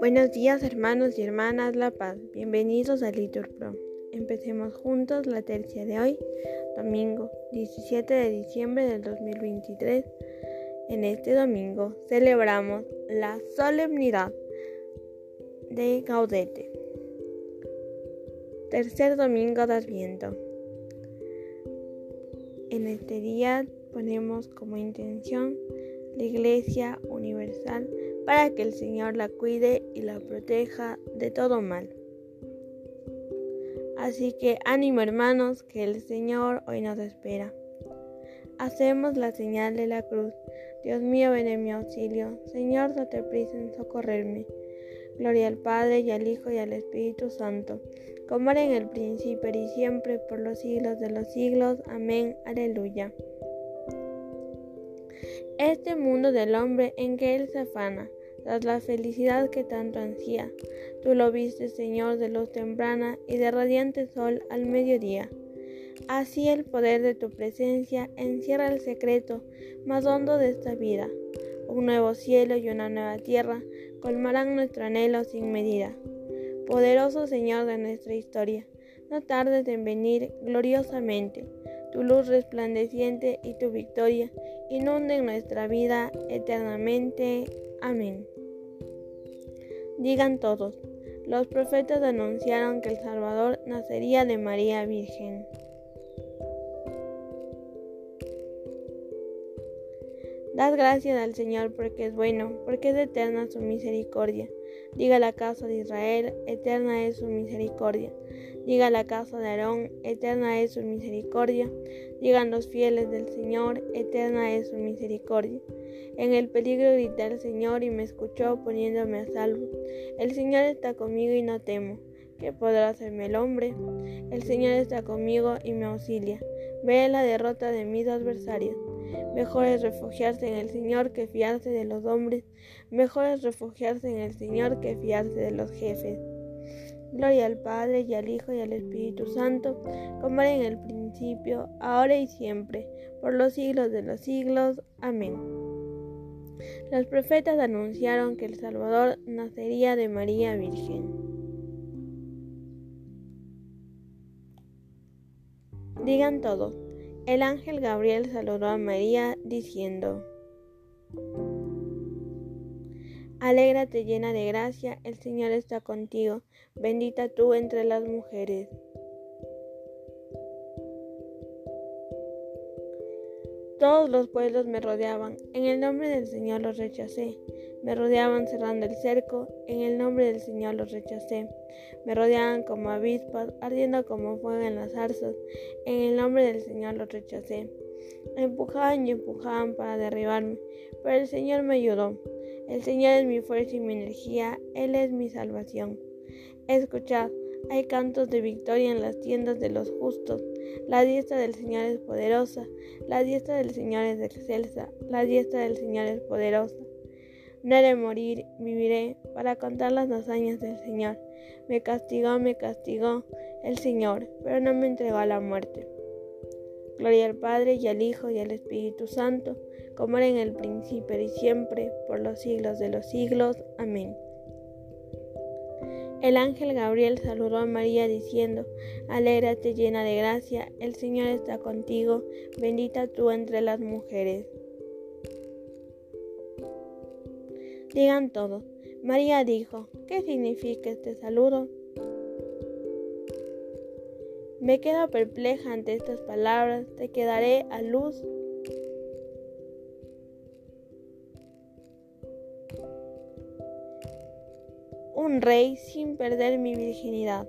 Buenos días hermanos y hermanas La Paz, bienvenidos a Litur Pro. Empecemos juntos la tercia de hoy, domingo 17 de diciembre del 2023. En este domingo celebramos la solemnidad de Gaudete, tercer domingo de Adviento. En este día ponemos como intención la Iglesia Universal para que el Señor la cuide y la proteja de todo mal. Así que ánimo hermanos, que el Señor hoy nos espera. Hacemos la señal de la cruz. Dios mío, ven en mi auxilio. Señor, date prisa en socorrerme. Gloria al Padre y al Hijo y al Espíritu Santo, como era en el principio y siempre, por los siglos de los siglos. Amén. Aleluya. Este mundo del hombre en que él se afana, tras la felicidad que tanto ansía, tú lo viste, Señor, de luz temprana y de radiante sol al mediodía. Así el poder de tu presencia encierra el secreto más hondo de esta vida. Un nuevo cielo y una nueva tierra colmarán nuestro anhelo sin medida. Poderoso Señor de nuestra historia, no tardes en venir gloriosamente tu luz resplandeciente y tu victoria inunden nuestra vida eternamente. Amén. Digan todos, los profetas anunciaron que el Salvador nacería de María Virgen. Dad gracias al Señor porque es bueno, porque es eterna su misericordia. Diga la casa de Israel, eterna es su misericordia. Diga la casa de Aarón, eterna es su misericordia. Digan los fieles del Señor, eterna es su misericordia. En el peligro grité al Señor y me escuchó poniéndome a salvo. El Señor está conmigo y no temo. ¿Qué podrá hacerme el hombre? El Señor está conmigo y me auxilia. Ve la derrota de mis adversarios. Mejor es refugiarse en el Señor que fiarse de los hombres. Mejor es refugiarse en el Señor que fiarse de los jefes. Gloria al Padre y al Hijo y al Espíritu Santo, como era en el principio, ahora y siempre, por los siglos de los siglos. Amén. Los profetas anunciaron que el Salvador nacería de María Virgen. Digan todos, el ángel Gabriel saludó a María diciendo, Alégrate llena de gracia, el Señor está contigo, bendita tú entre las mujeres. Todos los pueblos me rodeaban, en el nombre del Señor los rechacé. Me rodeaban cerrando el cerco, en el nombre del Señor los rechacé. Me rodeaban como avispas, ardiendo como fuego en las zarzas, en el nombre del Señor los rechacé. Empujaban y empujaban para derribarme, pero el Señor me ayudó. El Señor es mi fuerza y mi energía, Él es mi salvación. Escuchad, hay cantos de victoria en las tiendas de los justos. La diestra del Señor es poderosa, la diestra del Señor es excelsa, la diestra del Señor es poderosa. No de morir, viviré para contar las hazañas del Señor. Me castigó, me castigó el Señor, pero no me entregó a la muerte. Gloria al Padre y al Hijo y al Espíritu Santo, como era en el principio y siempre, por los siglos de los siglos. Amén. El ángel Gabriel saludó a María diciendo, Alégrate llena de gracia, el Señor está contigo, bendita tú entre las mujeres. Digan todos, María dijo, ¿qué significa este saludo? Me quedo perpleja ante estas palabras, te quedaré a luz un rey sin perder mi virginidad.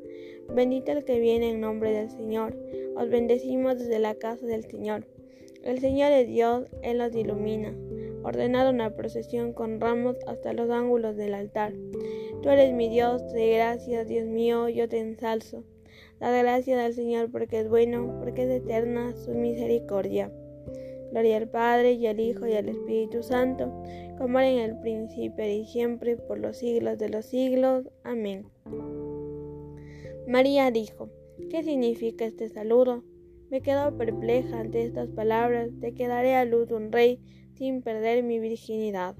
Bendito el que viene en nombre del Señor. Os bendecimos desde la casa del Señor. El Señor es Dios, Él nos ilumina. Ordenado una procesión con ramos hasta los ángulos del altar. Tú eres mi Dios, de gracias, Dios mío, yo te ensalzo. Da gracias al Señor porque es bueno, porque es eterna su misericordia. Gloria al Padre y al Hijo y al Espíritu Santo, como era en el principio y siempre, por los siglos de los siglos. Amén. María dijo, ¿qué significa este saludo? Me quedo perpleja ante estas palabras de que daré a luz un rey sin perder mi virginidad.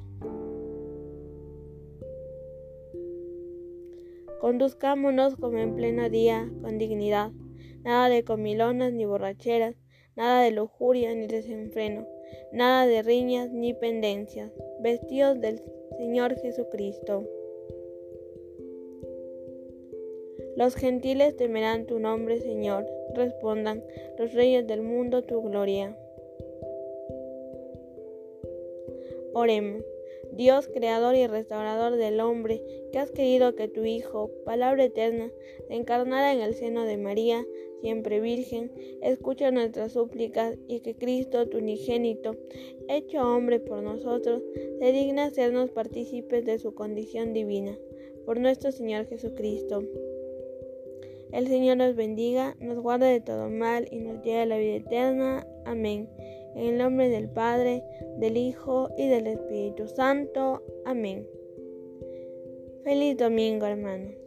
Conduzcámonos como en pleno día, con dignidad, nada de comilonas ni borracheras, nada de lujuria ni desenfreno, nada de riñas ni pendencias, vestidos del Señor Jesucristo. Los gentiles temerán tu nombre, Señor, respondan los reyes del mundo tu gloria. Oremos. Dios, creador y restaurador del hombre, que has querido que tu Hijo, palabra eterna, encarnada en el seno de María, siempre virgen, escucha nuestras súplicas y que Cristo, tu unigénito, hecho hombre por nosotros, se digna hacernos partícipes de su condición divina. Por nuestro Señor Jesucristo. El Señor nos bendiga, nos guarde de todo mal y nos lleve a la vida eterna. Amén. En el nombre del Padre, del Hijo y del Espíritu Santo. Amén. Feliz domingo, hermanos.